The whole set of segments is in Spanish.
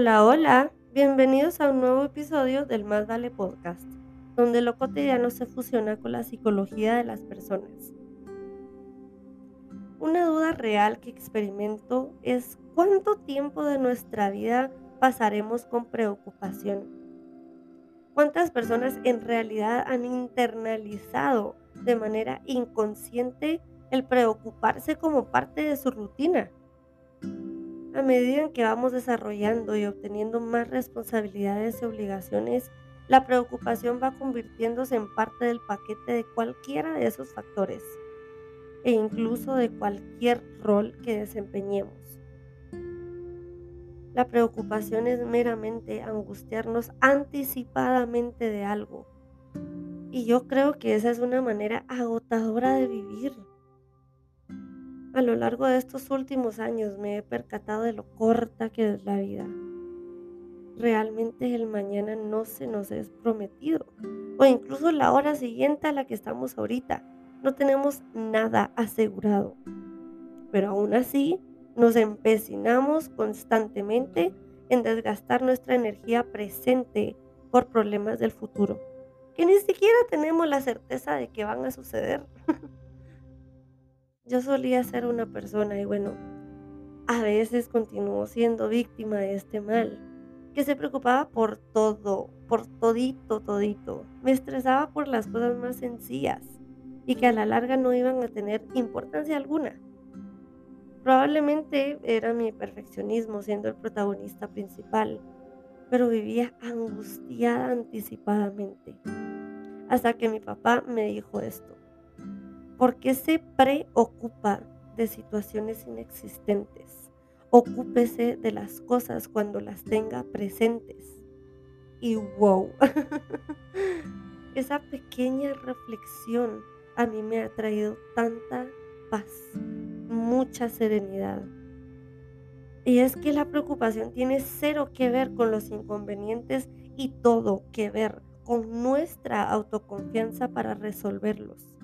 Hola, hola, bienvenidos a un nuevo episodio del Más Vale Podcast, donde lo cotidiano se fusiona con la psicología de las personas. Una duda real que experimento es cuánto tiempo de nuestra vida pasaremos con preocupación. ¿Cuántas personas en realidad han internalizado de manera inconsciente el preocuparse como parte de su rutina? A medida que vamos desarrollando y obteniendo más responsabilidades y obligaciones, la preocupación va convirtiéndose en parte del paquete de cualquiera de esos factores e incluso de cualquier rol que desempeñemos. La preocupación es meramente angustiarnos anticipadamente de algo. Y yo creo que esa es una manera agotadora de vivir. A lo largo de estos últimos años me he percatado de lo corta que es la vida. Realmente el mañana no se nos es prometido. O incluso la hora siguiente a la que estamos ahorita. No tenemos nada asegurado. Pero aún así nos empecinamos constantemente en desgastar nuestra energía presente por problemas del futuro, que ni siquiera tenemos la certeza de que van a suceder. Yo solía ser una persona y bueno, a veces continúo siendo víctima de este mal, que se preocupaba por todo, por todito, todito. Me estresaba por las cosas más sencillas y que a la larga no iban a tener importancia alguna. Probablemente era mi perfeccionismo siendo el protagonista principal, pero vivía angustiada anticipadamente. Hasta que mi papá me dijo esto. ¿Por qué se preocupa de situaciones inexistentes? Ocúpese de las cosas cuando las tenga presentes. Y wow, esa pequeña reflexión a mí me ha traído tanta paz, mucha serenidad. Y es que la preocupación tiene cero que ver con los inconvenientes y todo que ver con nuestra autoconfianza para resolverlos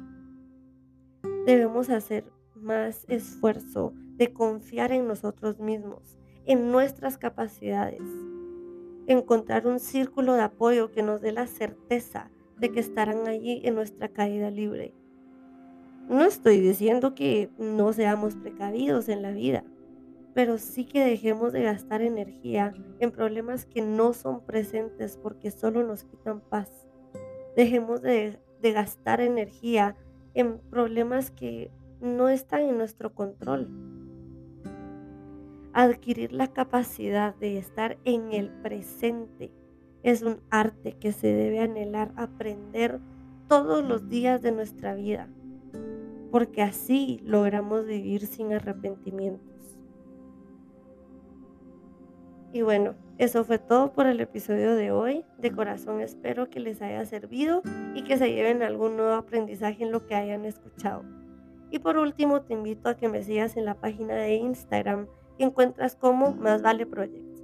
debemos hacer más esfuerzo de confiar en nosotros mismos, en nuestras capacidades, encontrar un círculo de apoyo que nos dé la certeza de que estarán allí en nuestra caída libre. No estoy diciendo que no seamos precavidos en la vida, pero sí que dejemos de gastar energía en problemas que no son presentes porque solo nos quitan paz. Dejemos de, de gastar energía en problemas que no están en nuestro control. Adquirir la capacidad de estar en el presente es un arte que se debe anhelar aprender todos los días de nuestra vida, porque así logramos vivir sin arrepentimientos. Y bueno, eso fue todo por el episodio de hoy. De corazón espero que les haya servido y que se lleven algún nuevo aprendizaje en lo que hayan escuchado. Y por último, te invito a que me sigas en la página de Instagram que encuentras como Más Vale Project,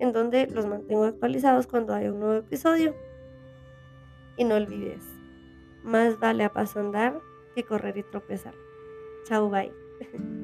en donde los mantengo actualizados cuando haya un nuevo episodio. Y no olvides, más vale a paso andar que correr y tropezar. Chao, bye.